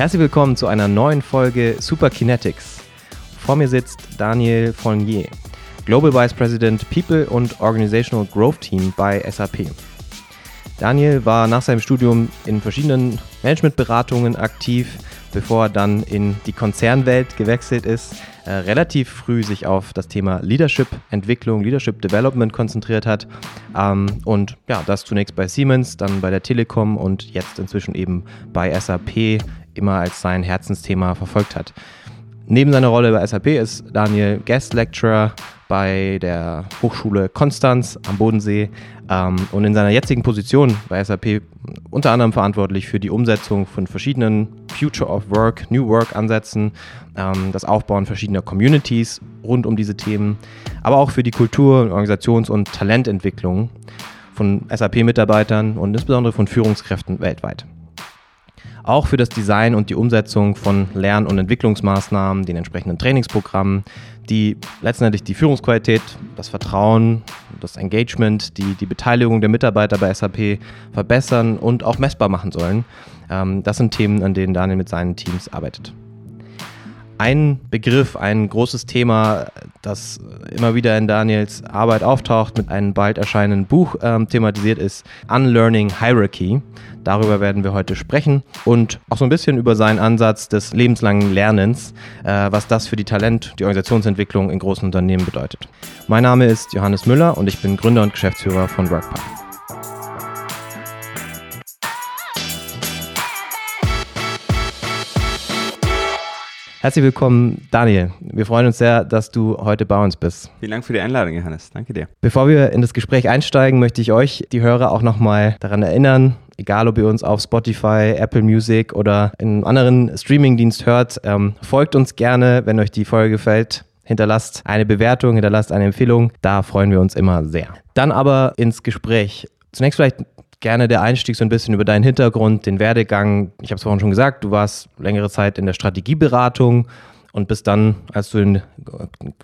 Herzlich willkommen zu einer neuen Folge Super Kinetics. Vor mir sitzt Daniel Fournier, Global Vice President People und Organizational Growth Team bei SAP. Daniel war nach seinem Studium in verschiedenen Managementberatungen aktiv, bevor er dann in die Konzernwelt gewechselt ist, äh, relativ früh sich auf das Thema Leadership-Entwicklung, Leadership Development konzentriert hat ähm, und ja, das zunächst bei Siemens, dann bei der Telekom und jetzt inzwischen eben bei SAP immer als sein Herzensthema verfolgt hat. Neben seiner Rolle bei SAP ist Daniel Guest Lecturer bei der Hochschule Konstanz am Bodensee ähm, und in seiner jetzigen Position bei SAP unter anderem verantwortlich für die Umsetzung von verschiedenen Future of Work, New Work Ansätzen, ähm, das Aufbauen verschiedener Communities rund um diese Themen, aber auch für die Kultur, Organisations- und Talententwicklung von SAP-Mitarbeitern und insbesondere von Führungskräften weltweit auch für das Design und die Umsetzung von Lern- und Entwicklungsmaßnahmen, den entsprechenden Trainingsprogrammen, die letztendlich die Führungsqualität, das Vertrauen, das Engagement, die, die Beteiligung der Mitarbeiter bei SAP verbessern und auch messbar machen sollen. Ähm, das sind Themen, an denen Daniel mit seinen Teams arbeitet. Ein Begriff, ein großes Thema, das immer wieder in Daniels Arbeit auftaucht, mit einem bald erscheinenden Buch ähm, thematisiert ist, Unlearning Hierarchy. Darüber werden wir heute sprechen und auch so ein bisschen über seinen Ansatz des lebenslangen Lernens, äh, was das für die Talent-, die Organisationsentwicklung in großen Unternehmen bedeutet. Mein Name ist Johannes Müller und ich bin Gründer und Geschäftsführer von WorkPath. Herzlich willkommen, Daniel. Wir freuen uns sehr, dass du heute bei uns bist. Vielen Dank für die Einladung, Johannes. Danke dir. Bevor wir in das Gespräch einsteigen, möchte ich euch, die Hörer, auch nochmal daran erinnern, egal ob ihr uns auf Spotify, Apple Music oder in einem anderen Streamingdienst hört, ähm, folgt uns gerne, wenn euch die Folge gefällt. Hinterlasst eine Bewertung, hinterlasst eine Empfehlung. Da freuen wir uns immer sehr. Dann aber ins Gespräch. Zunächst vielleicht gerne der Einstieg so ein bisschen über deinen Hintergrund, den Werdegang. Ich habe es vorhin schon gesagt, du warst längere Zeit in der Strategieberatung und bist dann, als du in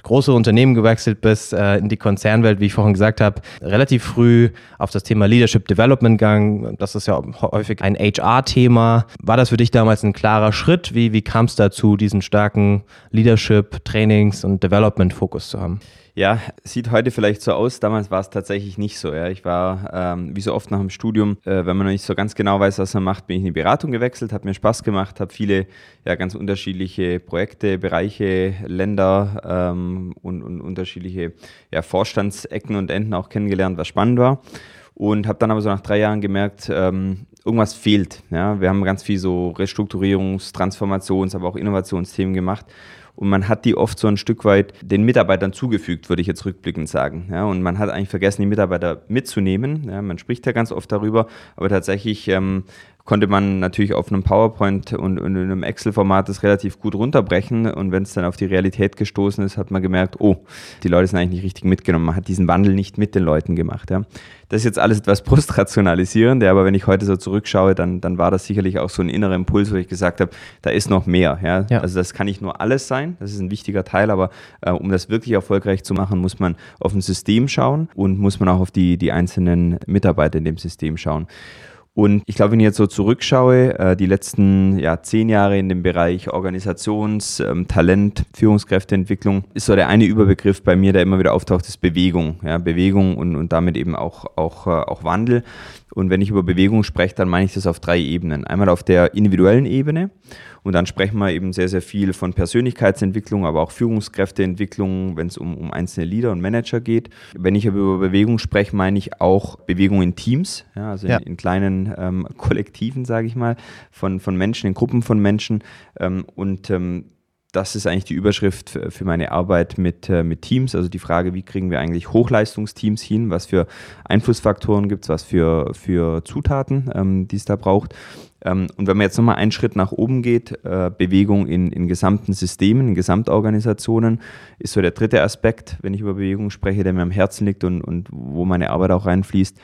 große Unternehmen gewechselt bist, äh, in die Konzernwelt, wie ich vorhin gesagt habe, relativ früh auf das Thema Leadership Development gegangen. Das ist ja häufig ein HR-Thema. War das für dich damals ein klarer Schritt? Wie, wie kam es dazu, diesen starken Leadership, Trainings- und Development-Fokus zu haben? Ja, sieht heute vielleicht so aus. Damals war es tatsächlich nicht so. Ja. Ich war, ähm, wie so oft nach dem Studium, äh, wenn man noch nicht so ganz genau weiß, was man macht, bin ich in die Beratung gewechselt, hat mir Spaß gemacht, habe viele ja, ganz unterschiedliche Projekte, Bereiche, Länder ähm, und, und unterschiedliche ja, Vorstandsecken und Enden auch kennengelernt, was spannend war. Und habe dann aber so nach drei Jahren gemerkt, ähm, irgendwas fehlt. Ja. Wir haben ganz viel so Restrukturierungs-, Transformations-, aber auch Innovationsthemen gemacht und man hat die oft so ein Stück weit den Mitarbeitern zugefügt, würde ich jetzt rückblickend sagen. Ja, und man hat eigentlich vergessen, die Mitarbeiter mitzunehmen. Ja, man spricht ja ganz oft darüber, aber tatsächlich ähm, konnte man natürlich auf einem PowerPoint und, und in einem Excel-Format das relativ gut runterbrechen. Und wenn es dann auf die Realität gestoßen ist, hat man gemerkt, oh, die Leute sind eigentlich nicht richtig mitgenommen. Man hat diesen Wandel nicht mit den Leuten gemacht. Ja. Das ist jetzt alles etwas postrationalisierend, ja, aber wenn ich heute so zurückschaue, dann, dann war das sicherlich auch so ein innerer Impuls, wo ich gesagt habe, da ist noch mehr. Ja. ja. Also das kann nicht nur alles sein, das ist ein wichtiger Teil, aber äh, um das wirklich erfolgreich zu machen, muss man auf ein System schauen und muss man auch auf die, die einzelnen Mitarbeiter in dem System schauen. Und ich glaube, wenn ich jetzt so zurückschaue, äh, die letzten ja, zehn Jahre in dem Bereich Organisations-, ähm, Talent-, Führungskräfteentwicklung, ist so der eine Überbegriff bei mir, der immer wieder auftaucht, ist Bewegung. Ja, Bewegung und, und damit eben auch, auch, äh, auch Wandel. Und wenn ich über Bewegung spreche, dann meine ich das auf drei Ebenen. Einmal auf der individuellen Ebene und dann sprechen wir eben sehr, sehr viel von Persönlichkeitsentwicklung, aber auch Führungskräfteentwicklung, wenn es um, um einzelne Leader und Manager geht. Wenn ich aber über Bewegung spreche, meine ich auch Bewegung in Teams, ja, also ja. In, in, kleinen ähm, Kollektiven, sage ich mal, von, von Menschen, in Gruppen von Menschen. Ähm, und ähm, das ist eigentlich die Überschrift für meine Arbeit mit, äh, mit Teams. Also die Frage, wie kriegen wir eigentlich Hochleistungsteams hin? Was für Einflussfaktoren gibt es? Was für, für Zutaten, ähm, die es da braucht? Ähm, und wenn man jetzt nochmal einen Schritt nach oben geht, äh, Bewegung in, in gesamten Systemen, in Gesamtorganisationen, ist so der dritte Aspekt, wenn ich über Bewegung spreche, der mir am Herzen liegt und, und wo meine Arbeit auch reinfließt.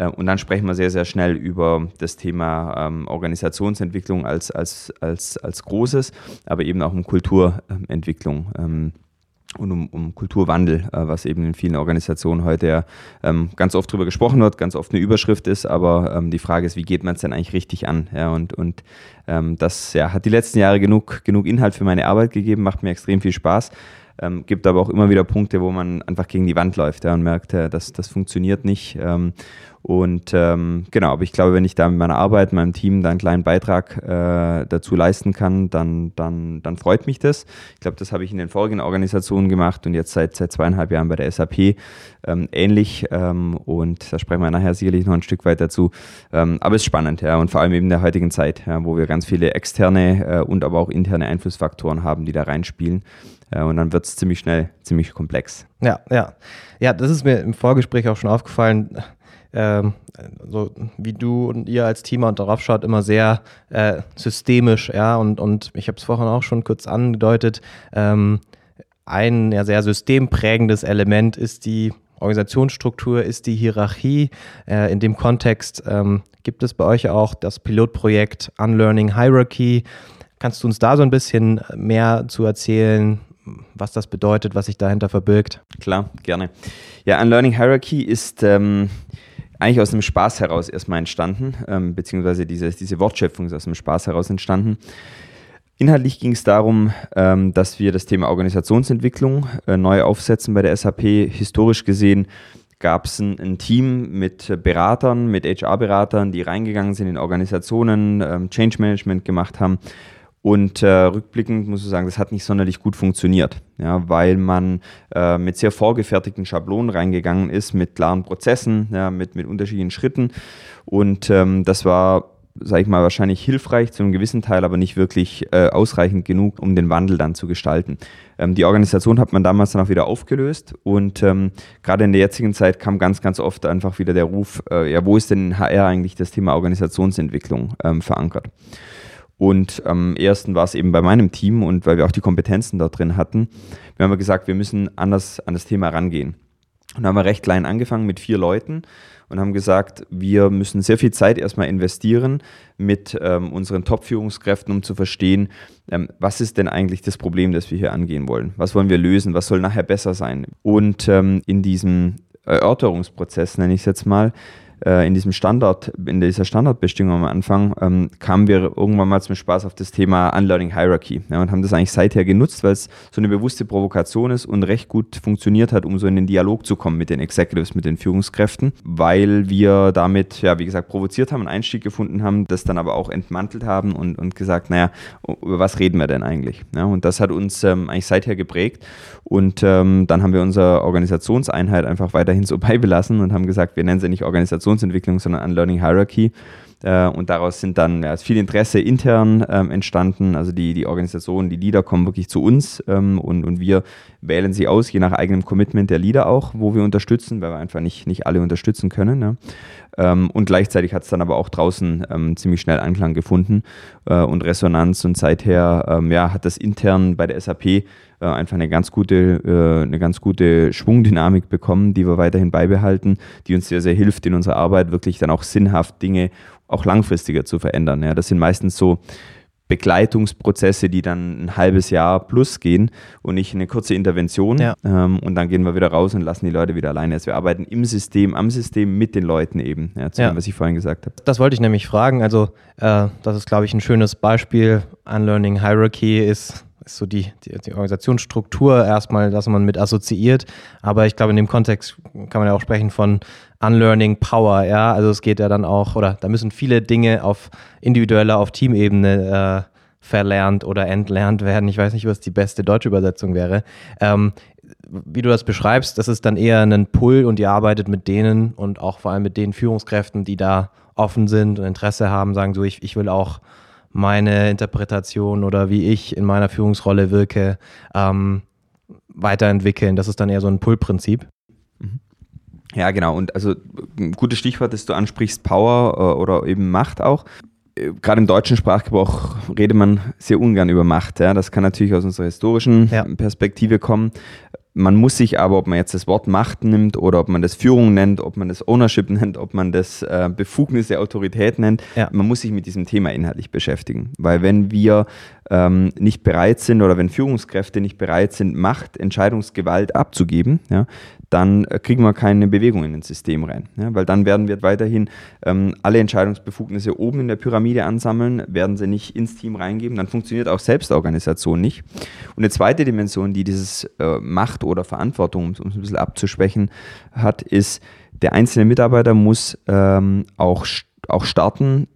Äh, und dann sprechen wir sehr, sehr schnell über das Thema ähm, Organisationsentwicklung als, als, als, als großes, aber eben auch um Kulturentwicklung. Ähm, und um, um Kulturwandel, äh, was eben in vielen Organisationen heute ja ähm, ganz oft drüber gesprochen wird, ganz oft eine Überschrift ist, aber ähm, die Frage ist, wie geht man es denn eigentlich richtig an? Ja, und und ähm, das ja, hat die letzten Jahre genug, genug Inhalt für meine Arbeit gegeben, macht mir extrem viel Spaß. Ähm, gibt aber auch immer wieder Punkte, wo man einfach gegen die Wand läuft ja, und merkt, ja, das, das funktioniert nicht. Ähm, und ähm, genau, aber ich glaube, wenn ich da mit meiner Arbeit, meinem Team da einen kleinen Beitrag äh, dazu leisten kann, dann, dann, dann freut mich das. Ich glaube, das habe ich in den vorigen Organisationen gemacht und jetzt seit, seit zweieinhalb Jahren bei der SAP ähm, ähnlich. Ähm, und da sprechen wir nachher sicherlich noch ein Stück weit dazu. Ähm, aber es ist spannend, ja, und vor allem eben in der heutigen Zeit, ja, wo wir ganz viele externe äh, und aber auch interne Einflussfaktoren haben, die da reinspielen. Äh, und dann wird es ziemlich schnell, ziemlich komplex. Ja, ja. Ja, das ist mir im Vorgespräch auch schon aufgefallen ähm, so wie du und ihr als Team und darauf schaut, immer sehr äh, systemisch, ja, und, und ich habe es vorhin auch schon kurz angedeutet, ähm, ein ja, sehr systemprägendes Element ist die Organisationsstruktur, ist die Hierarchie. Äh, in dem Kontext ähm, gibt es bei euch auch das Pilotprojekt Unlearning Hierarchy. Kannst du uns da so ein bisschen mehr zu erzählen, was das bedeutet, was sich dahinter verbirgt? Klar, gerne. Ja, Unlearning Hierarchy ist ähm, eigentlich aus einem Spaß heraus erstmal entstanden, ähm, beziehungsweise diese, diese Wortschöpfung ist aus einem Spaß heraus entstanden. Inhaltlich ging es darum, ähm, dass wir das Thema Organisationsentwicklung äh, neu aufsetzen bei der SAP. Historisch gesehen gab es ein, ein, Team mit Beratern, mit HR-Beratern, die reingegangen sind in Organisationen, ähm, Change Management gemacht haben und äh, rückblickend muss ich sagen, das hat nicht sonderlich gut funktioniert, ja, weil man äh, mit sehr vorgefertigten Schablonen reingegangen ist, mit klaren Prozessen, ja, mit, mit unterschiedlichen Schritten. Und ähm, das war, sage ich mal, wahrscheinlich hilfreich zu einem gewissen Teil, aber nicht wirklich äh, ausreichend genug, um den Wandel dann zu gestalten. Ähm, die Organisation hat man damals dann auch wieder aufgelöst und ähm, gerade in der jetzigen Zeit kam ganz, ganz oft einfach wieder der Ruf, äh, ja, wo ist denn in HR eigentlich das Thema Organisationsentwicklung ähm, verankert? Und am ersten war es eben bei meinem Team und weil wir auch die Kompetenzen da drin hatten, wir haben gesagt, wir müssen anders an das Thema rangehen. Und haben wir recht klein angefangen mit vier Leuten und haben gesagt, wir müssen sehr viel Zeit erstmal investieren mit ähm, unseren Top-Führungskräften, um zu verstehen, ähm, was ist denn eigentlich das Problem, das wir hier angehen wollen? Was wollen wir lösen? Was soll nachher besser sein? Und ähm, in diesem Erörterungsprozess, nenne ich es jetzt mal, äh, in diesem Standard, in dieser Standardbestimmung am Anfang, ähm, kamen wir irgendwann mal zum Spaß auf das Thema Unlearning Hierarchy ja, und haben das eigentlich seither genutzt, weil es so eine bewusste Provokation ist und recht gut funktioniert hat, um so in den Dialog zu kommen mit den Executives, mit den Führungskräften, weil wir damit, ja, wie gesagt, provoziert haben, einen Einstieg gefunden haben, das dann aber auch entmantelt haben und, und gesagt, naja, über was reden wir denn eigentlich? Ja, und das hat uns ähm, eigentlich seither geprägt und ähm, dann haben wir unsere Organisationseinheit einfach weiterhin so beibelassen und haben gesagt, wir nennen sie nicht Organisation Organisationsentwicklung, sondern an Learning Hierarchy. Äh, und daraus sind dann ja, viel Interesse intern ähm, entstanden. Also die, die Organisationen, die Leader kommen wirklich zu uns ähm, und, und wir wählen sie aus, je nach eigenem Commitment der Leader auch, wo wir unterstützen, weil wir einfach nicht, nicht alle unterstützen können. Ne? Ähm, und gleichzeitig hat es dann aber auch draußen ähm, ziemlich schnell Anklang gefunden äh, und Resonanz. Und seither ähm, ja, hat das intern bei der SAP äh, einfach eine ganz gute, äh, eine ganz gute Schwungdynamik bekommen, die wir weiterhin beibehalten, die uns sehr, sehr hilft in unserer Arbeit, wirklich dann auch sinnhaft Dinge auch langfristiger zu verändern. Ja, das sind meistens so Begleitungsprozesse, die dann ein halbes Jahr plus gehen und nicht eine kurze Intervention. Ja. Ähm, und dann gehen wir wieder raus und lassen die Leute wieder alleine. Also wir arbeiten im System, am System mit den Leuten eben, ja, zu ja. dem, was ich vorhin gesagt habe. Das wollte ich nämlich fragen. Also äh, das ist, glaube ich, ein schönes Beispiel. Unlearning Hierarchy ist so die, die, die, Organisationsstruktur erstmal, dass man mit assoziiert. Aber ich glaube, in dem Kontext kann man ja auch sprechen von Unlearning Power, ja. Also es geht ja dann auch, oder da müssen viele Dinge auf individueller, auf Teamebene äh, verlernt oder entlernt werden. Ich weiß nicht, was die beste deutsche Übersetzung wäre. Ähm, wie du das beschreibst, das ist dann eher ein Pull und ihr arbeitet mit denen und auch vor allem mit den Führungskräften, die da offen sind und Interesse haben, sagen so, ich, ich will auch meine Interpretation oder wie ich in meiner Führungsrolle wirke, ähm, weiterentwickeln. Das ist dann eher so ein Pull-Prinzip. Mhm. Ja, genau. Und also ein gutes Stichwort, das du ansprichst, Power äh, oder eben Macht auch. Äh, gerade im deutschen Sprachgebrauch redet man sehr ungern über Macht. Ja. Das kann natürlich aus unserer historischen ja. Perspektive kommen. Man muss sich aber, ob man jetzt das Wort Macht nimmt oder ob man das Führung nennt, ob man das Ownership nennt, ob man das äh, Befugnisse, Autorität nennt, ja. man muss sich mit diesem Thema inhaltlich beschäftigen. Weil wenn wir ähm, nicht bereit sind oder wenn Führungskräfte nicht bereit sind, Macht, Entscheidungsgewalt abzugeben, ja, dann äh, kriegen wir keine Bewegung in ins System rein. Ja, weil dann werden wir weiterhin ähm, alle Entscheidungsbefugnisse oben in der Pyramide ansammeln, werden sie nicht ins Team reingeben, dann funktioniert auch Selbstorganisation nicht. Und eine zweite Dimension, die dieses äh, Macht oder Verantwortung, um es ein bisschen abzuschwächen, hat, ist, der einzelne Mitarbeiter muss ähm, auch, auch starten,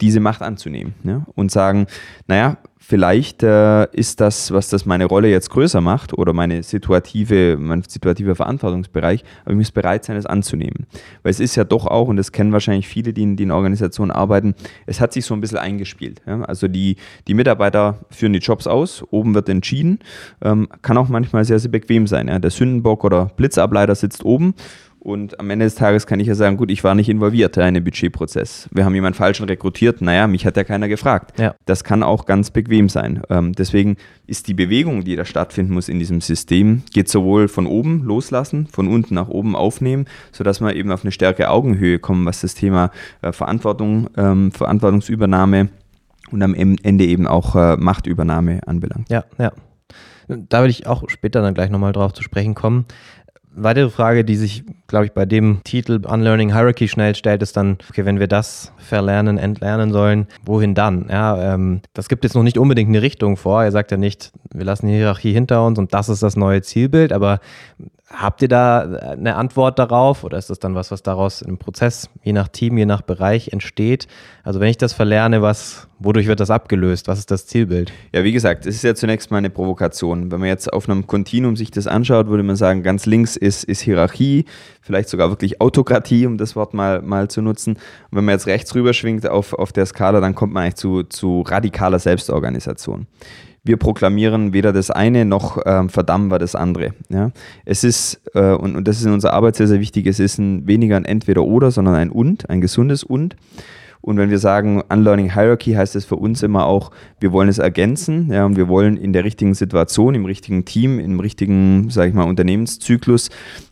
diese Macht anzunehmen ja? und sagen, naja, vielleicht äh, ist das, was das meine Rolle jetzt größer macht oder meine situative, mein situativer Verantwortungsbereich, aber ich muss bereit sein, es anzunehmen. Weil es ist ja doch auch, und das kennen wahrscheinlich viele, die in, die in Organisationen arbeiten, es hat sich so ein bisschen eingespielt. Ja? Also die, die Mitarbeiter führen die Jobs aus, oben wird entschieden, ähm, kann auch manchmal sehr, sehr bequem sein. Ja? Der Sündenbock oder Blitzableiter sitzt oben und am Ende des Tages kann ich ja sagen, gut, ich war nicht involviert in den Budgetprozess. Wir haben jemanden falschen rekrutiert, naja, mich hat ja keiner gefragt. Ja. Das kann auch ganz bequem sein. Ähm, deswegen ist die Bewegung, die da stattfinden muss in diesem System, geht sowohl von oben loslassen, von unten nach oben aufnehmen, sodass wir eben auf eine stärkere Augenhöhe kommen, was das Thema äh, Verantwortung, ähm, Verantwortungsübernahme und am Ende eben auch äh, Machtübernahme anbelangt. Ja, ja. Da will ich auch später dann gleich nochmal drauf zu sprechen kommen. Weitere Frage, die sich, glaube ich, bei dem Titel Unlearning Hierarchy schnell stellt, ist dann, okay, wenn wir das verlernen, entlernen sollen, wohin dann? Ja, ähm, das gibt jetzt noch nicht unbedingt eine Richtung vor. Er sagt ja nicht, wir lassen die Hierarchie hinter uns und das ist das neue Zielbild, aber Habt ihr da eine Antwort darauf oder ist das dann was, was daraus im Prozess, je nach Team, je nach Bereich entsteht? Also wenn ich das verlerne, was, wodurch wird das abgelöst? Was ist das Zielbild? Ja, wie gesagt, es ist ja zunächst mal eine Provokation. Wenn man jetzt auf einem Kontinuum sich das anschaut, würde man sagen, ganz links ist, ist Hierarchie, vielleicht sogar wirklich Autokratie, um das Wort mal, mal zu nutzen. Und wenn man jetzt rechts rüberschwingt auf, auf der Skala, dann kommt man eigentlich zu, zu radikaler Selbstorganisation wir proklamieren weder das eine noch ähm, verdammen wir das andere. Ja? Es ist, äh, und, und das ist in unserer Arbeit sehr, sehr wichtig, es ist ein, weniger ein Entweder-Oder, sondern ein Und, ein gesundes Und. Und wenn wir sagen Unlearning Hierarchy, heißt es für uns immer auch, wir wollen es ergänzen ja, und wir wollen in der richtigen Situation, im richtigen Team, im richtigen, sage ich mal, Unternehmenszyklus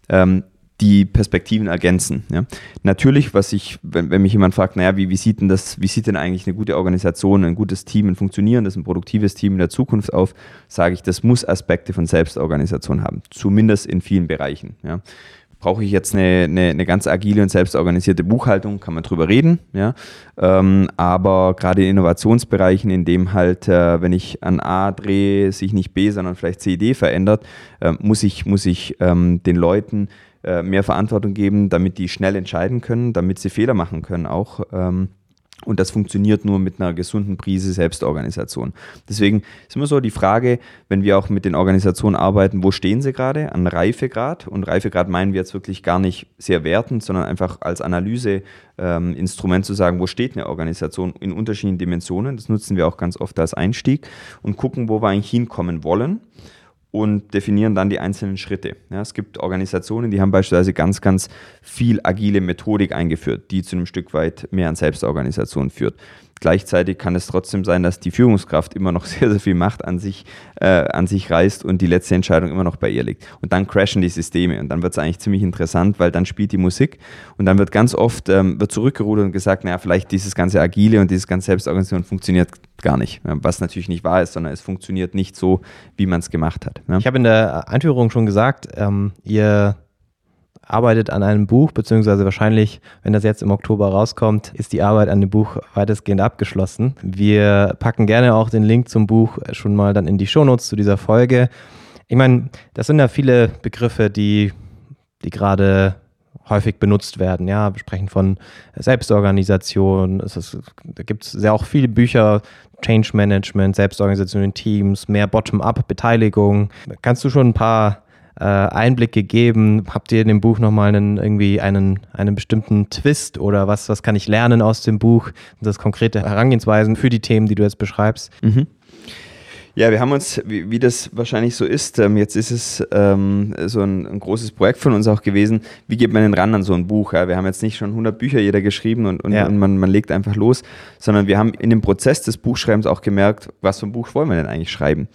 ähm, die Perspektiven ergänzen. Ja. Natürlich, was ich, wenn, wenn mich jemand fragt, naja, wie, wie sieht denn das, wie sieht denn eigentlich eine gute Organisation, ein gutes Team, ein funktionierendes, ein produktives Team in der Zukunft auf, sage ich, das muss Aspekte von Selbstorganisation haben, zumindest in vielen Bereichen. Ja. Brauche ich jetzt eine, eine, eine, ganz agile und selbstorganisierte Buchhaltung, kann man drüber reden, ja. Ähm, aber gerade in Innovationsbereichen, in dem halt, äh, wenn ich an A drehe, sich nicht B, sondern vielleicht C, D verändert, äh, muss ich, muss ich ähm, den Leuten äh, mehr Verantwortung geben, damit die schnell entscheiden können, damit sie Fehler machen können auch. Ähm, und das funktioniert nur mit einer gesunden Prise Selbstorganisation. Deswegen ist immer so die Frage, wenn wir auch mit den Organisationen arbeiten, wo stehen sie gerade an Reifegrad? Und Reifegrad meinen wir jetzt wirklich gar nicht sehr wertend, sondern einfach als Analyseinstrument ähm, zu sagen, wo steht eine Organisation in unterschiedlichen Dimensionen. Das nutzen wir auch ganz oft als Einstieg und gucken, wo wir eigentlich hinkommen wollen und definieren dann die einzelnen Schritte. Ja, es gibt Organisationen, die haben beispielsweise ganz, ganz viel agile Methodik eingeführt, die zu einem Stück weit mehr an Selbstorganisation führt. Gleichzeitig kann es trotzdem sein, dass die Führungskraft immer noch sehr, sehr viel Macht an sich, äh, an sich reißt und die letzte Entscheidung immer noch bei ihr liegt. Und dann crashen die Systeme und dann wird es eigentlich ziemlich interessant, weil dann spielt die Musik und dann wird ganz oft ähm, wird zurückgerudert und gesagt, naja, vielleicht dieses ganze Agile und dieses ganze Selbstorganisation funktioniert gar nicht. Was natürlich nicht wahr ist, sondern es funktioniert nicht so, wie man es gemacht hat. Ja? Ich habe in der Einführung schon gesagt, ähm, ihr arbeitet an einem Buch, beziehungsweise wahrscheinlich, wenn das jetzt im Oktober rauskommt, ist die Arbeit an dem Buch weitestgehend abgeschlossen. Wir packen gerne auch den Link zum Buch schon mal dann in die Shownotes zu dieser Folge. Ich meine, das sind ja viele Begriffe, die, die gerade häufig benutzt werden. Ja, wir sprechen von Selbstorganisation. Es ist, da gibt es ja auch viele Bücher, Change Management, Selbstorganisation in Teams, mehr Bottom-up-Beteiligung. Kannst du schon ein paar äh, Einblick gegeben? Habt ihr in dem Buch nochmal einen, irgendwie einen, einen bestimmten Twist oder was, was kann ich lernen aus dem Buch? Das konkrete Herangehensweisen für die Themen, die du jetzt beschreibst? Mhm. Ja, wir haben uns, wie, wie das wahrscheinlich so ist, ähm, jetzt ist es ähm, so ein, ein, großes Projekt von uns auch gewesen, wie geht man denn ran an so ein Buch? Ja? Wir haben jetzt nicht schon 100 Bücher jeder geschrieben und, und, ja. und man, man, legt einfach los, sondern wir haben in dem Prozess des Buchschreibens auch gemerkt, was für ein Buch wollen wir denn eigentlich schreiben?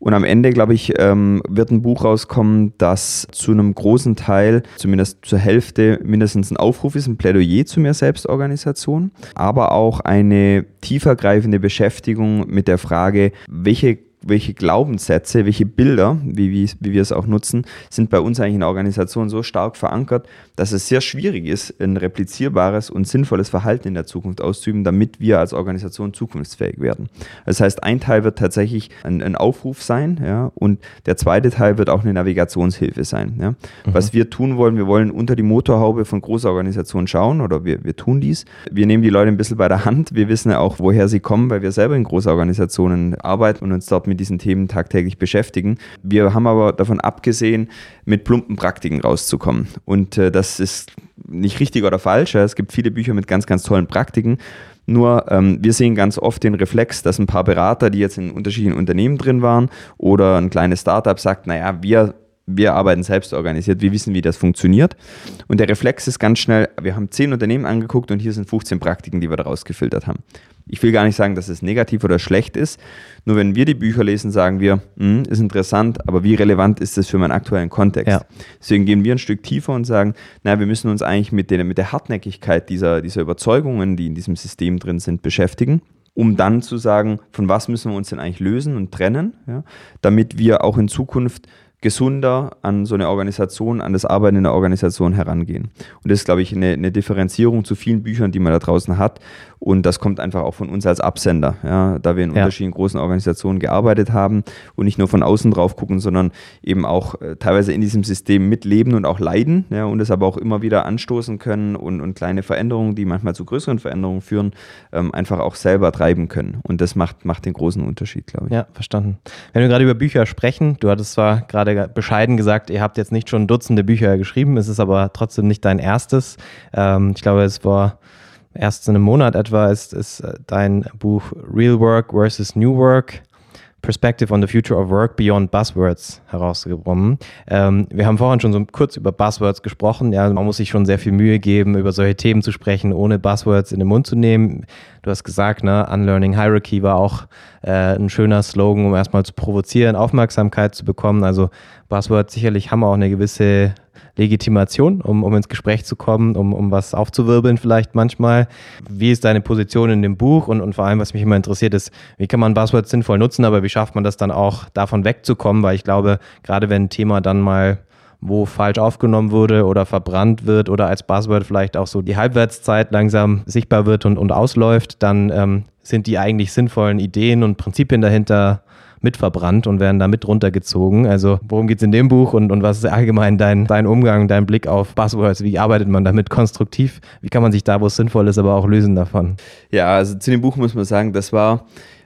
Und am Ende, glaube ich, ähm, wird ein Buch rauskommen, das zu einem großen Teil, zumindest zur Hälfte, mindestens ein Aufruf ist, ein Plädoyer zu mehr Selbstorganisation, aber auch eine tiefergreifende Beschäftigung mit der Frage, welche welche Glaubenssätze, welche Bilder, wie, wie, wie wir es auch nutzen, sind bei uns eigentlich in der Organisation so stark verankert, dass es sehr schwierig ist, ein replizierbares und sinnvolles Verhalten in der Zukunft auszuüben, damit wir als Organisation zukunftsfähig werden. Das heißt, ein Teil wird tatsächlich ein, ein Aufruf sein, ja, und der zweite Teil wird auch eine Navigationshilfe sein. Ja. Mhm. Was wir tun wollen, wir wollen unter die Motorhaube von großer Organisationen schauen oder wir, wir tun dies. Wir nehmen die Leute ein bisschen bei der Hand. Wir wissen ja auch, woher sie kommen, weil wir selber in großen Organisationen arbeiten und uns dort mit diesen Themen tagtäglich beschäftigen. Wir haben aber davon abgesehen, mit plumpen Praktiken rauszukommen. Und äh, das ist nicht richtig oder falsch. Es gibt viele Bücher mit ganz, ganz tollen Praktiken. Nur ähm, wir sehen ganz oft den Reflex, dass ein paar Berater, die jetzt in unterschiedlichen Unternehmen drin waren oder ein kleines Startup sagt, naja, wir wir arbeiten selbst organisiert, wir wissen, wie das funktioniert. Und der Reflex ist ganz schnell, wir haben zehn Unternehmen angeguckt und hier sind 15 Praktiken, die wir daraus gefiltert haben. Ich will gar nicht sagen, dass es negativ oder schlecht ist. Nur wenn wir die Bücher lesen, sagen wir, hm, ist interessant, aber wie relevant ist das für meinen aktuellen Kontext? Ja. Deswegen gehen wir ein Stück tiefer und sagen, na, wir müssen uns eigentlich mit der, mit der Hartnäckigkeit dieser, dieser Überzeugungen, die in diesem System drin sind, beschäftigen um dann zu sagen, von was müssen wir uns denn eigentlich lösen und trennen, ja, damit wir auch in Zukunft gesunder an so eine Organisation, an das Arbeiten in der Organisation herangehen. Und das ist, glaube ich, eine, eine, Differenzierung zu vielen Büchern, die man da draußen hat. Und das kommt einfach auch von uns als Absender, ja, da wir in ja. unterschiedlichen großen Organisationen gearbeitet haben und nicht nur von außen drauf gucken, sondern eben auch äh, teilweise in diesem System mitleben und auch leiden ja, und es aber auch immer wieder anstoßen können und, und kleine Veränderungen, die manchmal zu größeren Veränderungen führen, ähm, einfach auch selber treiben können. Und das macht, macht den großen Unterschied, glaube ich. Ja, verstanden. Wenn wir gerade über Bücher sprechen, du hattest zwar gerade bescheiden gesagt, ihr habt jetzt nicht schon Dutzende Bücher geschrieben, es ist aber trotzdem nicht dein erstes. Ähm, ich glaube, es war erst in einem Monat etwa ist, ist äh, dein Buch Real Work versus New Work Perspective on the Future of Work Beyond Buzzwords herausgekommen. Ähm, wir haben vorhin schon so kurz über Buzzwords gesprochen. Ja, man muss sich schon sehr viel Mühe geben, über solche Themen zu sprechen, ohne Buzzwords in den Mund zu nehmen. Du hast gesagt, ne, Unlearning Hierarchy war auch äh, ein schöner Slogan, um erstmal zu provozieren, Aufmerksamkeit zu bekommen. Also Buzzwords sicherlich haben auch eine gewisse Legitimation, um, um ins Gespräch zu kommen, um, um was aufzuwirbeln vielleicht manchmal. Wie ist deine Position in dem Buch? Und, und vor allem, was mich immer interessiert, ist, wie kann man Buzzwords sinnvoll nutzen, aber wie schafft man das dann auch, davon wegzukommen? Weil ich glaube, gerade wenn ein Thema dann mal wo falsch aufgenommen wurde oder verbrannt wird oder als Buzzword vielleicht auch so die Halbwertszeit langsam sichtbar wird und, und ausläuft, dann ähm, sind die eigentlich sinnvollen Ideen und Prinzipien dahinter mit verbrannt und werden da mit runtergezogen. Also worum geht es in dem Buch und, und was ist allgemein dein, dein Umgang, dein Blick auf Buzzwords? Wie arbeitet man damit konstruktiv? Wie kann man sich da, wo es sinnvoll ist, aber auch lösen davon? Ja, also zu dem Buch muss man sagen, das war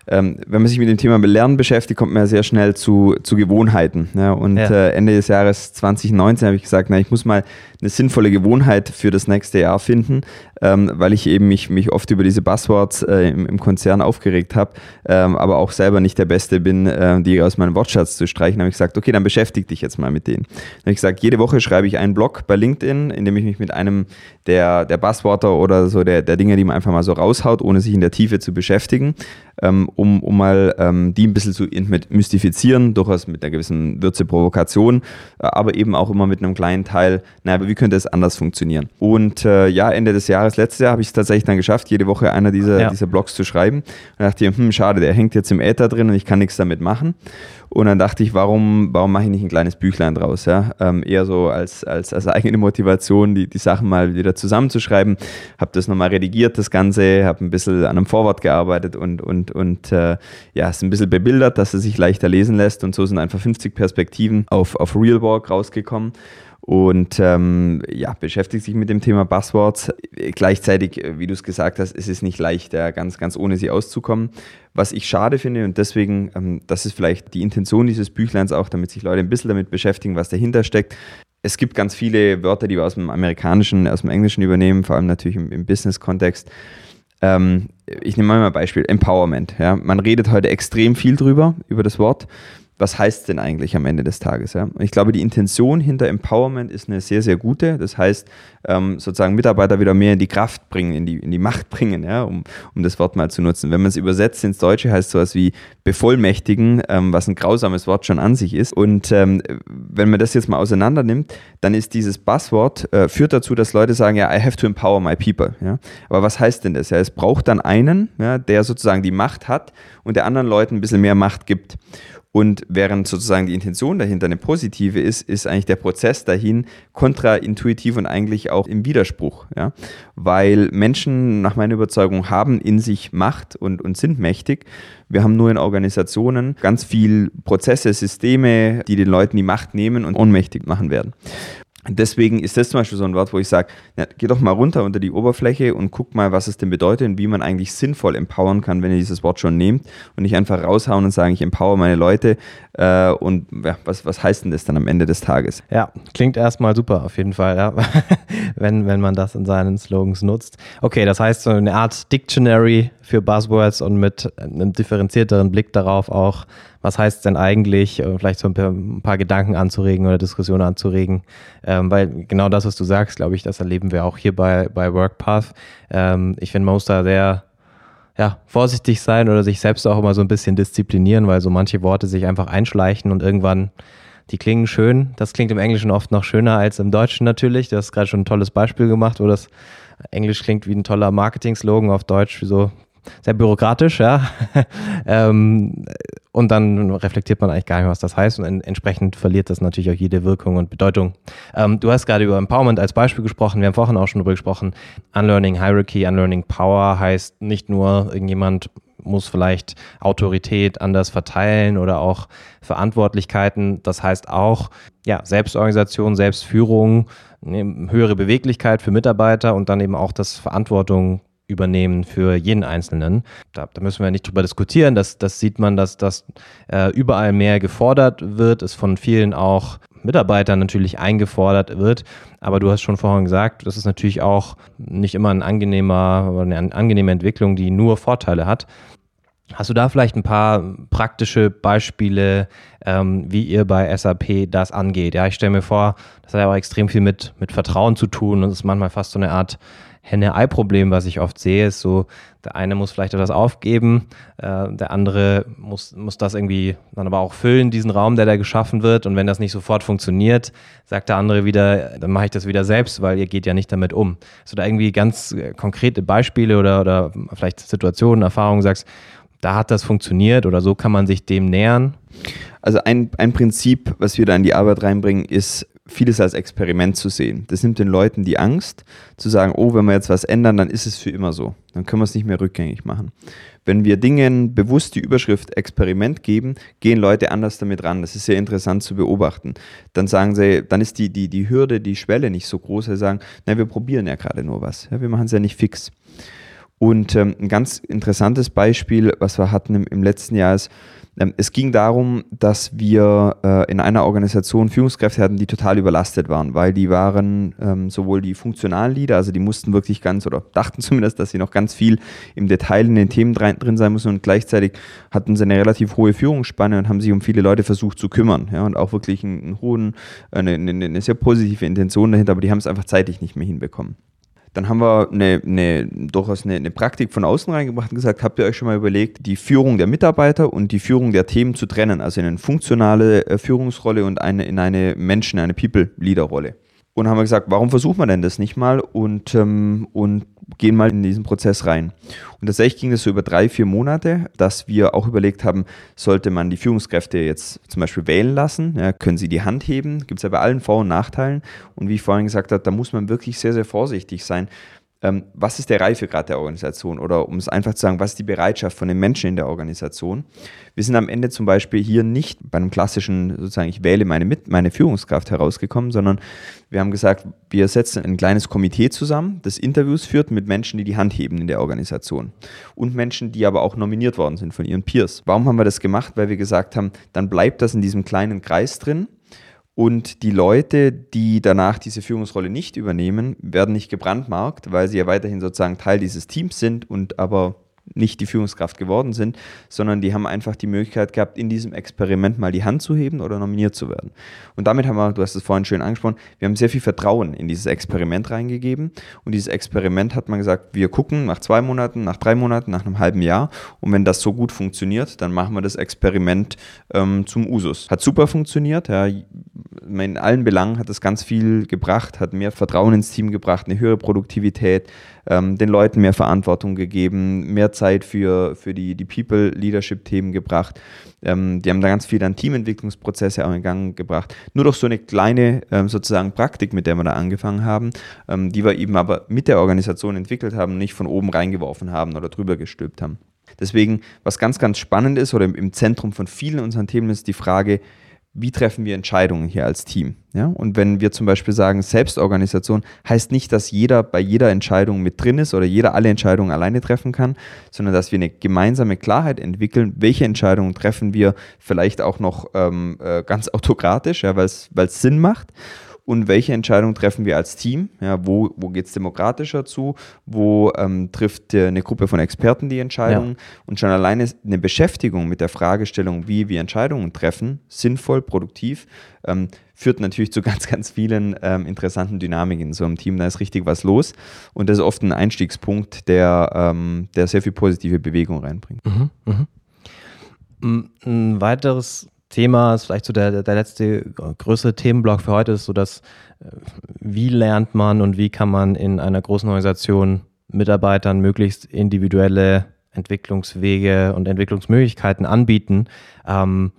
ähm, wenn man sich mit dem Thema Lernen beschäftigt, kommt man ja sehr schnell zu, zu Gewohnheiten. Ja? Und ja. Äh, Ende des Jahres 2019 habe ich gesagt, na, ich muss mal eine sinnvolle Gewohnheit für das nächste Jahr finden, ähm, weil ich eben mich, mich oft über diese Buzzwords äh, im, im, Konzern aufgeregt habe, ähm, aber auch selber nicht der Beste bin, äh, die aus meinem Wortschatz zu streichen. habe ich gesagt, okay, dann beschäftige dich jetzt mal mit denen. Dann habe ich gesagt, jede Woche schreibe ich einen Blog bei LinkedIn, in dem ich mich mit einem der, der Buzzwörter oder so der, der Dinge, die man einfach mal so raushaut, ohne sich in der Tiefe zu beschäftigen, ähm, um, um mal ähm, die ein bisschen zu mystifizieren, durchaus mit einer gewissen Würze Provokation, äh, aber eben auch immer mit einem kleinen Teil, naja, wie könnte es anders funktionieren? Und äh, ja, Ende des Jahres, letztes Jahr, habe ich es tatsächlich dann geschafft, jede Woche einer dieser, ja. dieser Blogs zu schreiben. Und dachte ich, hm, schade, der hängt jetzt im Äther drin und ich kann nichts damit machen. Und dann dachte ich, warum, warum mache ich nicht ein kleines Büchlein draus? Ja? Ähm, eher so als, als, als eigene Motivation, die, die Sachen mal wieder zusammenzuschreiben. Habe das nochmal redigiert, das Ganze, habe ein bisschen an einem Vorwort gearbeitet und, und, und äh, ja, es ein bisschen bebildert, dass es sich leichter lesen lässt. Und so sind einfach 50 Perspektiven auf, auf Real Walk rausgekommen und ähm, ja, beschäftigt sich mit dem Thema Buzzwords. Gleichzeitig, wie du es gesagt hast, ist es nicht leicht, ja, ganz, ganz ohne sie auszukommen. Was ich schade finde und deswegen, ähm, das ist vielleicht die Intention dieses Büchleins auch, damit sich Leute ein bisschen damit beschäftigen, was dahinter steckt. Es gibt ganz viele Wörter, die wir aus dem Amerikanischen, aus dem Englischen übernehmen, vor allem natürlich im, im Business-Kontext. Ähm, ich nehme mal ein Beispiel, Empowerment. Ja. Man redet heute extrem viel drüber, über das Wort. Was heißt denn eigentlich am Ende des Tages? Ja? Ich glaube, die Intention hinter Empowerment ist eine sehr, sehr gute. Das heißt, ähm, sozusagen Mitarbeiter wieder mehr in die Kraft bringen, in die, in die Macht bringen, ja? um, um das Wort mal zu nutzen. Wenn man es übersetzt ins Deutsche, heißt sowas wie bevollmächtigen, ähm, was ein grausames Wort schon an sich ist. Und ähm, wenn man das jetzt mal auseinander nimmt, dann ist dieses Buzzword, äh, führt dazu, dass Leute sagen, ja, I have to empower my people. Ja? Aber was heißt denn das? Ja, es braucht dann einen, ja, der sozusagen die Macht hat und der anderen Leuten ein bisschen mehr Macht gibt. Und während sozusagen die Intention dahinter eine positive ist, ist eigentlich der Prozess dahin kontraintuitiv und eigentlich auch im Widerspruch. Ja? Weil Menschen nach meiner Überzeugung haben in sich Macht und, und sind mächtig. Wir haben nur in Organisationen ganz viel Prozesse, Systeme, die den Leuten die Macht nehmen und ohnmächtig machen werden. Deswegen ist das zum Beispiel so ein Wort, wo ich sage, geh doch mal runter unter die Oberfläche und guck mal, was es denn bedeutet und wie man eigentlich sinnvoll empowern kann, wenn ihr dieses Wort schon nehmt und nicht einfach raushauen und sagen, ich empower meine Leute. Äh, und ja, was, was heißt denn das dann am Ende des Tages? Ja, klingt erstmal super auf jeden Fall, ja. wenn, wenn man das in seinen Slogans nutzt. Okay, das heißt so eine Art Dictionary für Buzzwords und mit einem differenzierteren Blick darauf auch, was heißt es denn eigentlich, äh, vielleicht so ein paar, ein paar, Gedanken anzuregen oder Diskussionen anzuregen. Ähm, weil genau das, was du sagst, glaube ich, das erleben wir auch hier bei, bei WorkPath. Ähm, ich finde, man muss da sehr ja, vorsichtig sein oder sich selbst auch immer so ein bisschen disziplinieren, weil so manche Worte sich einfach einschleichen und irgendwann die klingen schön. Das klingt im Englischen oft noch schöner als im Deutschen natürlich. Du hast gerade schon ein tolles Beispiel gemacht, wo das Englisch klingt wie ein toller Marketing-Slogan, auf Deutsch wie so sehr bürokratisch, ja. ähm, und dann reflektiert man eigentlich gar nicht, was das heißt und en entsprechend verliert das natürlich auch jede Wirkung und Bedeutung. Ähm, du hast gerade über Empowerment als Beispiel gesprochen, wir haben vorhin auch schon darüber gesprochen. Unlearning Hierarchy, Unlearning Power heißt nicht nur, irgendjemand muss vielleicht Autorität anders verteilen oder auch Verantwortlichkeiten. Das heißt auch, ja, Selbstorganisation, Selbstführung, ne, höhere Beweglichkeit für Mitarbeiter und dann eben auch das Verantwortung übernehmen für jeden Einzelnen. Da, da, müssen wir nicht drüber diskutieren. Das, das sieht man, dass das äh, überall mehr gefordert wird, es von vielen auch Mitarbeitern natürlich eingefordert wird. Aber du hast schon vorhin gesagt, das ist natürlich auch nicht immer ein angenehmer, eine angenehme Entwicklung, die nur Vorteile hat. Hast du da vielleicht ein paar praktische Beispiele, ähm, wie ihr bei SAP das angeht? Ja, ich stelle mir vor, das hat ja auch extrem viel mit, mit Vertrauen zu tun und es ist manchmal fast so eine Art Henne-Ei-Problem, was ich oft sehe, ist so, der eine muss vielleicht etwas aufgeben, äh, der andere muss, muss das irgendwie dann aber auch füllen, diesen Raum, der da geschaffen wird. Und wenn das nicht sofort funktioniert, sagt der andere wieder, dann mache ich das wieder selbst, weil ihr geht ja nicht damit um. Also da irgendwie ganz äh, konkrete Beispiele oder, oder vielleicht Situationen, Erfahrungen sagst, da hat das funktioniert oder so kann man sich dem nähern? Also ein, ein Prinzip, was wir da in die Arbeit reinbringen, ist vieles als Experiment zu sehen. Das nimmt den Leuten die Angst, zu sagen, oh, wenn wir jetzt was ändern, dann ist es für immer so. Dann können wir es nicht mehr rückgängig machen. Wenn wir Dingen bewusst die Überschrift Experiment geben, gehen Leute anders damit ran. Das ist sehr interessant zu beobachten. Dann sagen sie, dann ist die, die, die Hürde, die Schwelle nicht so groß. Sie sagen, na, wir probieren ja gerade nur was. Ja, wir machen es ja nicht fix. Und ähm, ein ganz interessantes Beispiel, was wir hatten im, im letzten Jahr, ist, ähm, es ging darum, dass wir äh, in einer Organisation Führungskräfte hatten, die total überlastet waren, weil die waren ähm, sowohl die funktionalen Leader, also die mussten wirklich ganz oder dachten zumindest, dass sie noch ganz viel im Detail in den Themen drin sein müssen und gleichzeitig hatten sie eine relativ hohe Führungsspanne und haben sich um viele Leute versucht zu kümmern ja, und auch wirklich einen, einen hohen, eine, eine, eine sehr positive Intention dahinter, aber die haben es einfach zeitlich nicht mehr hinbekommen. Dann haben wir eine, eine, durchaus eine, eine Praktik von außen reingebracht und gesagt, habt ihr euch schon mal überlegt, die Führung der Mitarbeiter und die Führung der Themen zu trennen, also in eine funktionale äh, Führungsrolle und eine, in eine Menschen-, eine People-Leader-Rolle. Und haben wir gesagt, warum versuchen wir denn das nicht mal und, ähm, und gehen mal in diesen Prozess rein. Und tatsächlich ging es so über drei, vier Monate, dass wir auch überlegt haben, sollte man die Führungskräfte jetzt zum Beispiel wählen lassen, ja, können sie die Hand heben, gibt es ja bei allen Vor- und Nachteilen. Und wie ich vorhin gesagt habe, da muss man wirklich sehr, sehr vorsichtig sein, ähm, was ist der Reifegrad der Organisation oder um es einfach zu sagen, was ist die Bereitschaft von den Menschen in der Organisation. Wir sind am Ende zum Beispiel hier nicht bei einem klassischen, sozusagen, ich wähle meine, Mit meine Führungskraft herausgekommen, sondern wir haben gesagt, wir setzen ein kleines Komitee zusammen, das Interviews führt mit Menschen, die die Hand heben in der Organisation und Menschen, die aber auch nominiert worden sind von ihren Peers. Warum haben wir das gemacht? Weil wir gesagt haben, dann bleibt das in diesem kleinen Kreis drin und die Leute, die danach diese Führungsrolle nicht übernehmen, werden nicht gebrandmarkt, weil sie ja weiterhin sozusagen Teil dieses Teams sind und aber nicht die Führungskraft geworden sind, sondern die haben einfach die Möglichkeit gehabt, in diesem Experiment mal die Hand zu heben oder nominiert zu werden. Und damit haben wir, du hast es vorhin schön angesprochen, wir haben sehr viel Vertrauen in dieses Experiment reingegeben. Und dieses Experiment hat man gesagt, wir gucken nach zwei Monaten, nach drei Monaten, nach einem halben Jahr. Und wenn das so gut funktioniert, dann machen wir das Experiment ähm, zum Usus. Hat super funktioniert. Ja. In allen Belangen hat es ganz viel gebracht, hat mehr Vertrauen ins Team gebracht, eine höhere Produktivität, ähm, den Leuten mehr Verantwortung gegeben, mehr Zeit für, für die, die People-Leadership-Themen gebracht. Ähm, die haben da ganz viel an Teamentwicklungsprozesse auch in Gang gebracht. Nur durch so eine kleine ähm, sozusagen Praktik, mit der wir da angefangen haben, ähm, die wir eben aber mit der Organisation entwickelt haben, nicht von oben reingeworfen haben oder drüber gestülpt haben. Deswegen, was ganz, ganz spannend ist oder im Zentrum von vielen unseren Themen ist die Frage, wie treffen wir Entscheidungen hier als Team. Ja? Und wenn wir zum Beispiel sagen, Selbstorganisation heißt nicht, dass jeder bei jeder Entscheidung mit drin ist oder jeder alle Entscheidungen alleine treffen kann, sondern dass wir eine gemeinsame Klarheit entwickeln, welche Entscheidungen treffen wir vielleicht auch noch ähm, äh, ganz autokratisch, ja, weil es Sinn macht und welche Entscheidungen treffen wir als Team? Ja, wo wo geht es demokratischer zu? Wo ähm, trifft äh, eine Gruppe von Experten die Entscheidungen? Ja. Und schon alleine eine Beschäftigung mit der Fragestellung, wie wir Entscheidungen treffen, sinnvoll, produktiv, ähm, führt natürlich zu ganz, ganz vielen ähm, interessanten Dynamiken in so einem Team. Da ist richtig was los und das ist oft ein Einstiegspunkt, der, ähm, der sehr viel positive Bewegung reinbringt. Mhm, mh. Ein weiteres Thema ist vielleicht so der, der letzte größere Themenblock für heute ist so, dass äh, wie lernt man und wie kann man in einer großen Organisation Mitarbeitern möglichst individuelle Entwicklungswege und Entwicklungsmöglichkeiten anbieten. Ähm,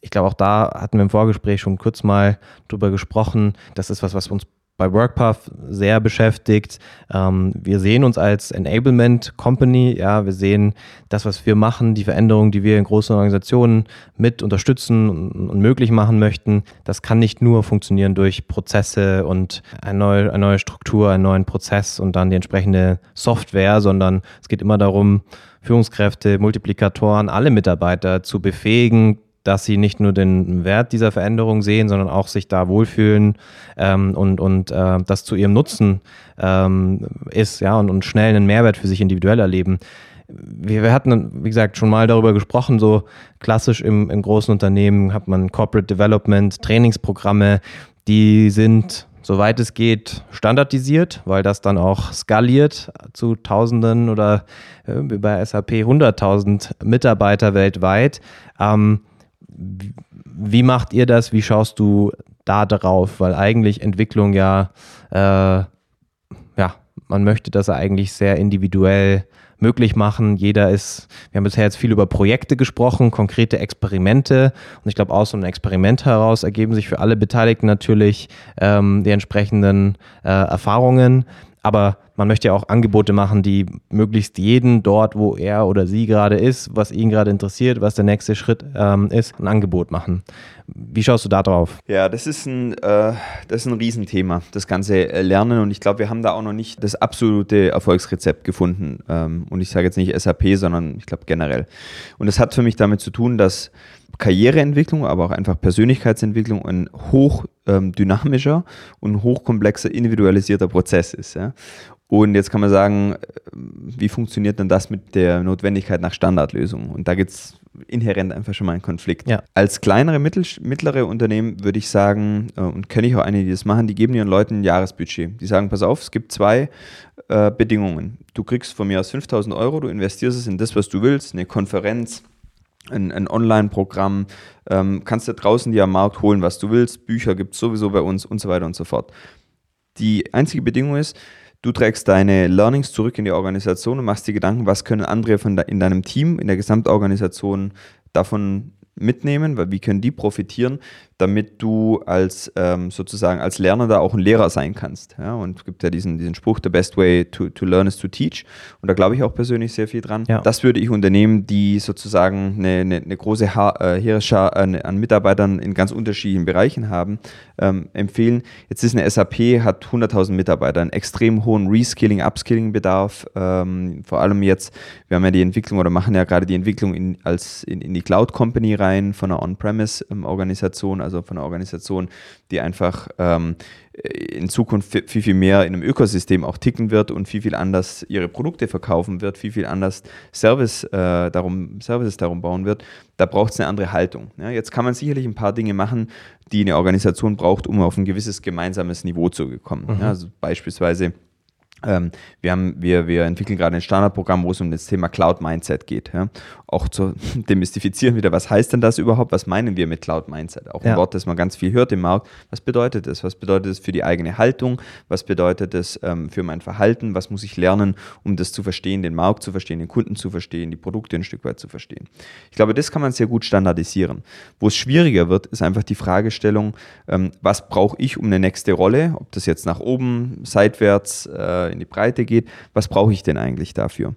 ich glaube, auch da hatten wir im Vorgespräch schon kurz mal drüber gesprochen. Das ist was, was uns bei WorkPath sehr beschäftigt. Ähm, wir sehen uns als Enablement Company. Ja, wir sehen das, was wir machen, die Veränderungen, die wir in großen Organisationen mit unterstützen und, und möglich machen möchten. Das kann nicht nur funktionieren durch Prozesse und eine neue, eine neue Struktur, einen neuen Prozess und dann die entsprechende Software, sondern es geht immer darum, Führungskräfte, Multiplikatoren, alle Mitarbeiter zu befähigen, dass sie nicht nur den Wert dieser Veränderung sehen, sondern auch sich da wohlfühlen ähm, und, und äh, das zu ihrem Nutzen ähm, ist, ja, und, und schnell einen Mehrwert für sich individuell erleben. Wir, wir, hatten, wie gesagt, schon mal darüber gesprochen, so klassisch im, im großen Unternehmen hat man Corporate Development, Trainingsprogramme, die sind soweit es geht, standardisiert, weil das dann auch skaliert zu Tausenden oder äh, bei SAP 100.000 Mitarbeiter weltweit. Ähm, wie macht ihr das? Wie schaust du da drauf? Weil eigentlich Entwicklung ja, äh, ja, man möchte das eigentlich sehr individuell möglich machen. Jeder ist, wir haben bisher jetzt viel über Projekte gesprochen, konkrete Experimente. Und ich glaube, aus so einem Experiment heraus ergeben sich für alle Beteiligten natürlich ähm, die entsprechenden äh, Erfahrungen. Aber man möchte ja auch Angebote machen, die möglichst jeden dort, wo er oder sie gerade ist, was ihn gerade interessiert, was der nächste Schritt ähm, ist, ein Angebot machen. Wie schaust du da drauf? Ja, das ist ein, äh, das ist ein Riesenthema, das ganze äh, Lernen. Und ich glaube, wir haben da auch noch nicht das absolute Erfolgsrezept gefunden. Ähm, und ich sage jetzt nicht SAP, sondern ich glaube generell. Und das hat für mich damit zu tun, dass Karriereentwicklung, aber auch einfach Persönlichkeitsentwicklung ein hochdynamischer ähm, und hochkomplexer, individualisierter Prozess ist. Ja? Und jetzt kann man sagen, wie funktioniert denn das mit der Notwendigkeit nach Standardlösungen? Und da gibt es inhärent einfach schon mal einen Konflikt. Ja. Als kleinere, mittel, mittlere Unternehmen würde ich sagen, äh, und kenne ich auch einige, die das machen, die geben ihren Leuten ein Jahresbudget. Die sagen, pass auf, es gibt zwei äh, Bedingungen. Du kriegst von mir aus 5000 Euro, du investierst es in das, was du willst, eine Konferenz, ein, ein Online-Programm, ähm, kannst du draußen dir am Markt holen, was du willst, Bücher gibt es sowieso bei uns und so weiter und so fort. Die einzige Bedingung ist, du trägst deine Learnings zurück in die Organisation und machst dir Gedanken, was können andere von de in deinem Team, in der Gesamtorganisation davon mitnehmen, weil wie können die profitieren, damit du als ähm, sozusagen als Lernender auch ein Lehrer sein kannst. Ja? Und es gibt ja diesen, diesen Spruch, the best way to, to learn is to teach. Und da glaube ich auch persönlich sehr viel dran. Ja. Das würde ich Unternehmen, die sozusagen eine, eine, eine große ha äh, Heeresschar äh, an Mitarbeitern in ganz unterschiedlichen Bereichen haben, ähm, empfehlen. Jetzt ist eine SAP, hat 100.000 Mitarbeiter, einen extrem hohen Reskilling, Upskilling-Bedarf. Ähm, vor allem jetzt, wir haben ja die Entwicklung oder machen ja gerade die Entwicklung in, als in, in die Cloud-Company rein von einer On-Premise-Organisation. Also von einer Organisation, die einfach ähm, in Zukunft viel, viel mehr in einem Ökosystem auch ticken wird und viel, viel anders ihre Produkte verkaufen wird, viel, viel anders Service, äh, darum, Services darum bauen wird, da braucht es eine andere Haltung. Ja, jetzt kann man sicherlich ein paar Dinge machen, die eine Organisation braucht, um auf ein gewisses gemeinsames Niveau zu kommen. Mhm. Ja, also beispielsweise ähm, wir, haben, wir, wir entwickeln gerade ein Standardprogramm, wo es um das Thema Cloud Mindset geht. Ja. Auch zu demystifizieren wieder, was heißt denn das überhaupt? Was meinen wir mit Cloud Mindset? Auch ein ja. Wort, das man ganz viel hört im Markt. Was bedeutet das? Was bedeutet es für die eigene Haltung? Was bedeutet es ähm, für mein Verhalten? Was muss ich lernen, um das zu verstehen, den Markt zu verstehen, den Kunden zu verstehen, die Produkte ein Stück weit zu verstehen? Ich glaube, das kann man sehr gut standardisieren. Wo es schwieriger wird, ist einfach die Fragestellung, ähm, was brauche ich um eine nächste Rolle? Ob das jetzt nach oben, seitwärts, äh, in die Breite geht, was brauche ich denn eigentlich dafür?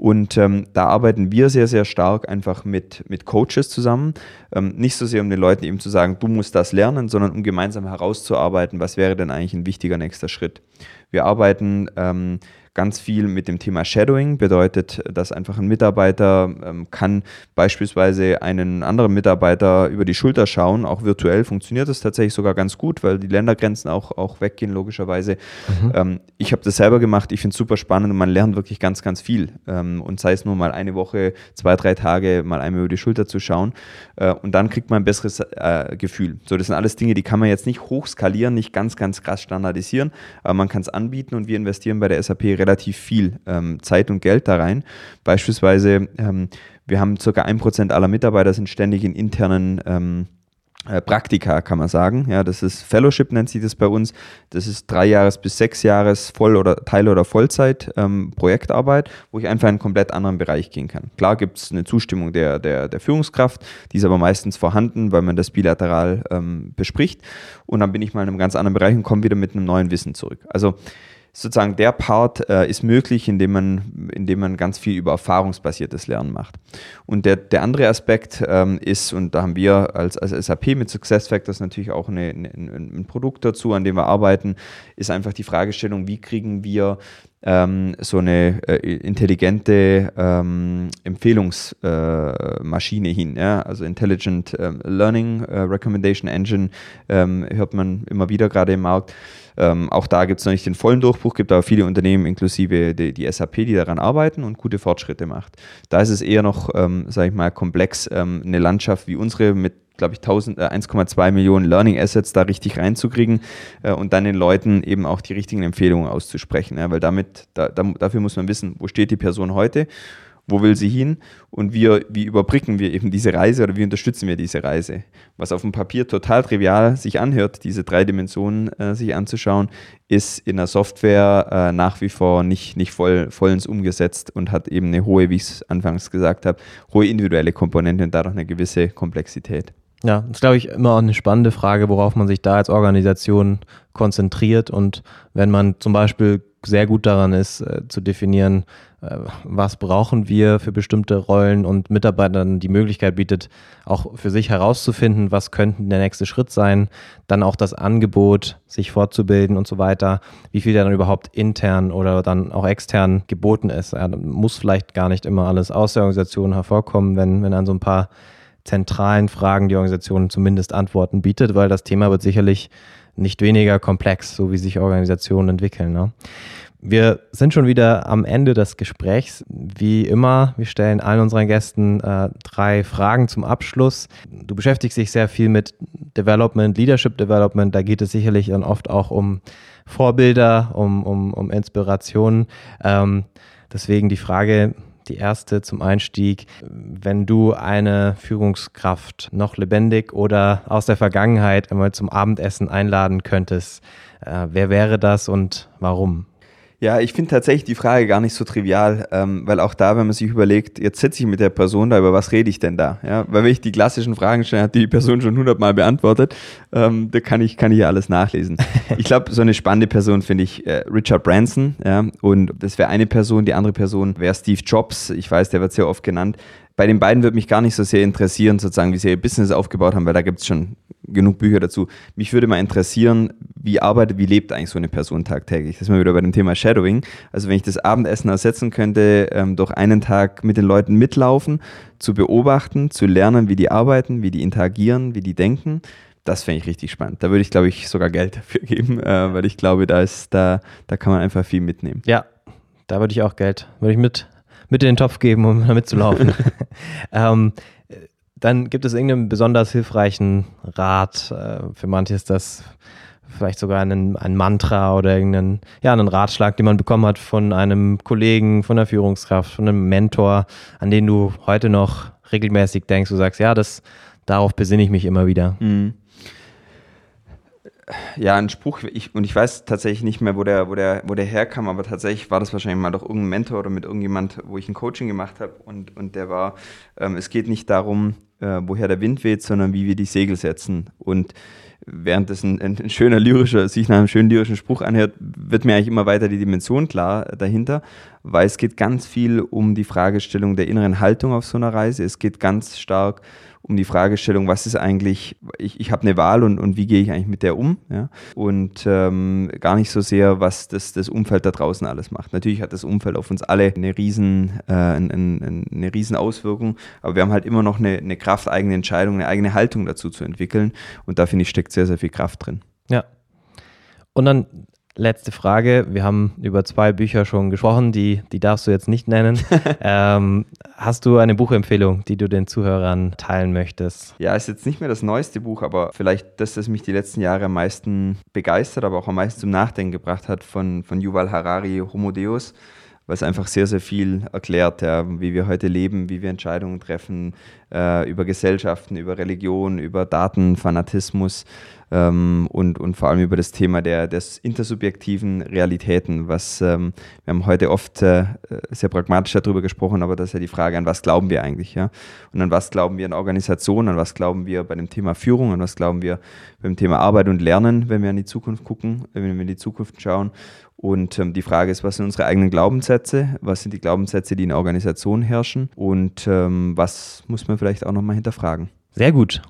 Und ähm, da arbeiten wir sehr, sehr stark einfach mit, mit Coaches zusammen. Ähm, nicht so sehr, um den Leuten eben zu sagen, du musst das lernen, sondern um gemeinsam herauszuarbeiten, was wäre denn eigentlich ein wichtiger nächster Schritt. Wir arbeiten ähm, ganz viel mit dem Thema Shadowing, bedeutet, dass einfach ein Mitarbeiter ähm, kann beispielsweise einen anderen Mitarbeiter über die Schulter schauen. Auch virtuell funktioniert das tatsächlich sogar ganz gut, weil die Ländergrenzen auch, auch weggehen, logischerweise. Mhm. Ähm, ich habe das selber gemacht, ich finde es super spannend und man lernt wirklich ganz, ganz viel. Ähm, und sei es nur mal eine Woche, zwei, drei Tage mal einmal über die Schulter zu schauen. Äh, und dann kriegt man ein besseres äh, Gefühl. So, das sind alles Dinge, die kann man jetzt nicht hochskalieren, nicht ganz, ganz krass standardisieren, aber man kann es anbieten und wir investieren bei der SAP relativ viel ähm, Zeit und Geld da rein. Beispielsweise, ähm, wir haben ca. 1% aller Mitarbeiter sind ständig in internen ähm, äh, Praktika, kann man sagen. Ja, das ist Fellowship, nennt sich das bei uns. Das ist drei Jahres bis sechs Jahres Voll- oder Teil- oder Vollzeit ähm, Projektarbeit, wo ich einfach in einen komplett anderen Bereich gehen kann. Klar gibt es eine Zustimmung der, der, der Führungskraft, die ist aber meistens vorhanden, weil man das bilateral ähm, bespricht. Und dann bin ich mal in einem ganz anderen Bereich und komme wieder mit einem neuen Wissen zurück. Also sozusagen der Part äh, ist möglich, indem man, indem man ganz viel über erfahrungsbasiertes Lernen macht. Und der, der andere Aspekt ähm, ist, und da haben wir als, als SAP mit SuccessFactors natürlich auch eine, eine, ein Produkt dazu, an dem wir arbeiten, ist einfach die Fragestellung, wie kriegen wir ähm, so eine äh, intelligente ähm, Empfehlungsmaschine äh, hin. Ja? Also Intelligent ähm, Learning äh, Recommendation Engine ähm, hört man immer wieder gerade im Markt. Ähm, auch da gibt es noch nicht den vollen Durchbruch, gibt aber viele Unternehmen, inklusive die, die, SAP, die daran arbeiten und gute Fortschritte macht. Da ist es eher noch, ähm, sage ich mal, komplex, ähm, eine Landschaft wie unsere mit glaube ich, 1,2 äh, Millionen Learning Assets da richtig reinzukriegen äh, und dann den Leuten eben auch die richtigen Empfehlungen auszusprechen. Ja, weil damit, da, da, dafür muss man wissen, wo steht die Person heute wo will sie hin und wir, wie überbrücken wir eben diese Reise oder wie unterstützen wir diese Reise. Was auf dem Papier total trivial sich anhört, diese drei Dimensionen äh, sich anzuschauen, ist in der Software äh, nach wie vor nicht, nicht voll, vollends umgesetzt und hat eben eine hohe, wie ich es anfangs gesagt habe, hohe individuelle Komponente und dadurch eine gewisse Komplexität. Ja, das ist, glaube ich, immer auch eine spannende Frage, worauf man sich da als Organisation konzentriert. Und wenn man zum Beispiel sehr gut daran ist, äh, zu definieren, was brauchen wir für bestimmte Rollen und Mitarbeitern die Möglichkeit bietet, auch für sich herauszufinden, was könnte der nächste Schritt sein, dann auch das Angebot, sich fortzubilden und so weiter, wie viel dann überhaupt intern oder dann auch extern geboten ist. Ja, muss vielleicht gar nicht immer alles aus der Organisation hervorkommen, wenn, wenn an so ein paar zentralen Fragen die Organisation zumindest Antworten bietet, weil das Thema wird sicherlich nicht weniger komplex, so wie sich Organisationen entwickeln. Ne? Wir sind schon wieder am Ende des Gesprächs. Wie immer, wir stellen allen unseren Gästen äh, drei Fragen zum Abschluss. Du beschäftigst dich sehr viel mit Development, Leadership Development. Da geht es sicherlich dann oft auch um Vorbilder, um, um, um Inspirationen. Ähm, deswegen die Frage, die erste zum Einstieg. Wenn du eine Führungskraft noch lebendig oder aus der Vergangenheit einmal zum Abendessen einladen könntest, äh, wer wäre das und warum? Ja, ich finde tatsächlich die Frage gar nicht so trivial, ähm, weil auch da, wenn man sich überlegt, jetzt sitze ich mit der Person da, über was rede ich denn da? Ja, weil wenn ich die klassischen Fragen stelle, hat die Person schon hundertmal beantwortet, ähm, da kann ich, kann ich ja alles nachlesen. ich glaube, so eine spannende Person finde ich äh, Richard Branson, ja, und das wäre eine Person, die andere Person wäre Steve Jobs, ich weiß, der wird sehr oft genannt. Bei den beiden würde mich gar nicht so sehr interessieren, sozusagen, wie sie ihr Business aufgebaut haben, weil da gibt es schon genug Bücher dazu. Mich würde mal interessieren, wie arbeitet, wie lebt eigentlich so eine Person tagtäglich? Das ist mal wieder bei dem Thema Shadowing. Also wenn ich das Abendessen ersetzen könnte, ähm, durch einen Tag mit den Leuten mitlaufen, zu beobachten, zu lernen, wie die arbeiten, wie die interagieren, wie die denken, das fände ich richtig spannend. Da würde ich, glaube ich, sogar Geld dafür geben, äh, weil ich glaube, da ist, da, da kann man einfach viel mitnehmen. Ja, da würde ich auch Geld, würde ich mit, mit in den Topf geben, um damit zu laufen. ähm, dann gibt es irgendeinen besonders hilfreichen Rat. Äh, für manche ist das vielleicht sogar ein, ein Mantra oder irgendeinen ja, einen Ratschlag, den man bekommen hat von einem Kollegen, von einer Führungskraft, von einem Mentor, an den du heute noch regelmäßig denkst, du sagst, ja, das, darauf besinne ich mich immer wieder. Mhm. Ja, ein Spruch, ich, und ich weiß tatsächlich nicht mehr, wo der, wo, der, wo der herkam, aber tatsächlich war das wahrscheinlich mal doch irgendein Mentor oder mit irgendjemand, wo ich ein Coaching gemacht habe und, und der war, ähm, es geht nicht darum, äh, woher der Wind weht, sondern wie wir die Segel setzen. Und während das ein, ein, schöner lyrischer, sich nach einem schönen lyrischen Spruch anhört, wird mir eigentlich immer weiter die Dimension klar dahinter, weil es geht ganz viel um die Fragestellung der inneren Haltung auf so einer Reise. Es geht ganz stark um die Fragestellung, was ist eigentlich, ich, ich habe eine Wahl und, und wie gehe ich eigentlich mit der um? Ja? Und ähm, gar nicht so sehr, was das, das Umfeld da draußen alles macht. Natürlich hat das Umfeld auf uns alle eine riesen, äh, eine, eine riesen Auswirkung, aber wir haben halt immer noch eine, eine Kraft, eigene Entscheidung, eine eigene Haltung dazu zu entwickeln. Und da finde ich, steckt sehr, sehr viel Kraft drin. Ja. Und dann letzte Frage. Wir haben über zwei Bücher schon gesprochen, die, die darfst du jetzt nicht nennen. ähm, hast du eine Buchempfehlung, die du den Zuhörern teilen möchtest? Ja, ist jetzt nicht mehr das neueste Buch, aber vielleicht das, das mich die letzten Jahre am meisten begeistert, aber auch am meisten zum Nachdenken gebracht hat, von, von Yuval Harari, Homo Deus weil es einfach sehr, sehr viel erklärt, ja, wie wir heute leben, wie wir Entscheidungen treffen, äh, über Gesellschaften, über Religion, über Datenfanatismus ähm, und, und vor allem über das Thema der, des intersubjektiven Realitäten, was ähm, wir haben heute oft äh, sehr pragmatisch darüber gesprochen, aber das ist ja die Frage, an was glauben wir eigentlich, ja? Und an was glauben wir in Organisationen, an was glauben wir bei dem Thema Führung, an was glauben wir beim Thema Arbeit und Lernen, wenn wir in die Zukunft gucken, wenn wir in die Zukunft schauen. Und ähm, die Frage ist, was sind unsere eigenen Glaubenssätze? Was sind die Glaubenssätze, die in der Organisation herrschen? Und ähm, was muss man vielleicht auch nochmal hinterfragen? Sehr gut.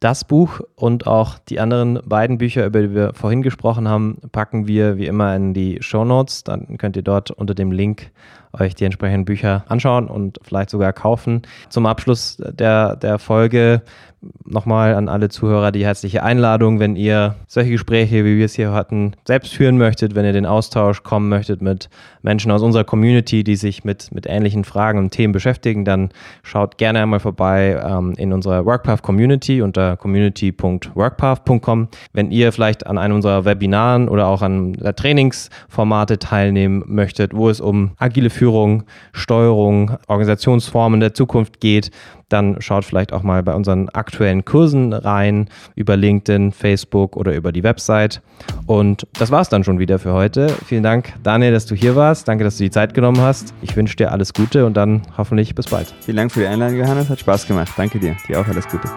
Das Buch und auch die anderen beiden Bücher, über die wir vorhin gesprochen haben, packen wir wie immer in die Show Notes. Dann könnt ihr dort unter dem Link euch die entsprechenden Bücher anschauen und vielleicht sogar kaufen. Zum Abschluss der, der Folge nochmal an alle Zuhörer die herzliche Einladung, wenn ihr solche Gespräche, wie wir es hier hatten, selbst führen möchtet, wenn ihr den Austausch kommen möchtet mit Menschen aus unserer Community, die sich mit, mit ähnlichen Fragen und Themen beschäftigen, dann schaut gerne einmal vorbei ähm, in unserer WorkPath Community unter community.workpath.com. Wenn ihr vielleicht an einem unserer Webinaren oder auch an Trainingsformate teilnehmen möchtet, wo es um agile Führung, Steuerung, Organisationsformen der Zukunft geht, dann schaut vielleicht auch mal bei unseren aktuellen Kursen rein über LinkedIn, Facebook oder über die Website. Und das war es dann schon wieder für heute. Vielen Dank, Daniel, dass du hier warst. Danke, dass du die Zeit genommen hast. Ich wünsche dir alles Gute und dann hoffentlich bis bald. Vielen Dank für die Einladung, Johannes. Hat Spaß gemacht. Danke dir. Dir auch alles Gute.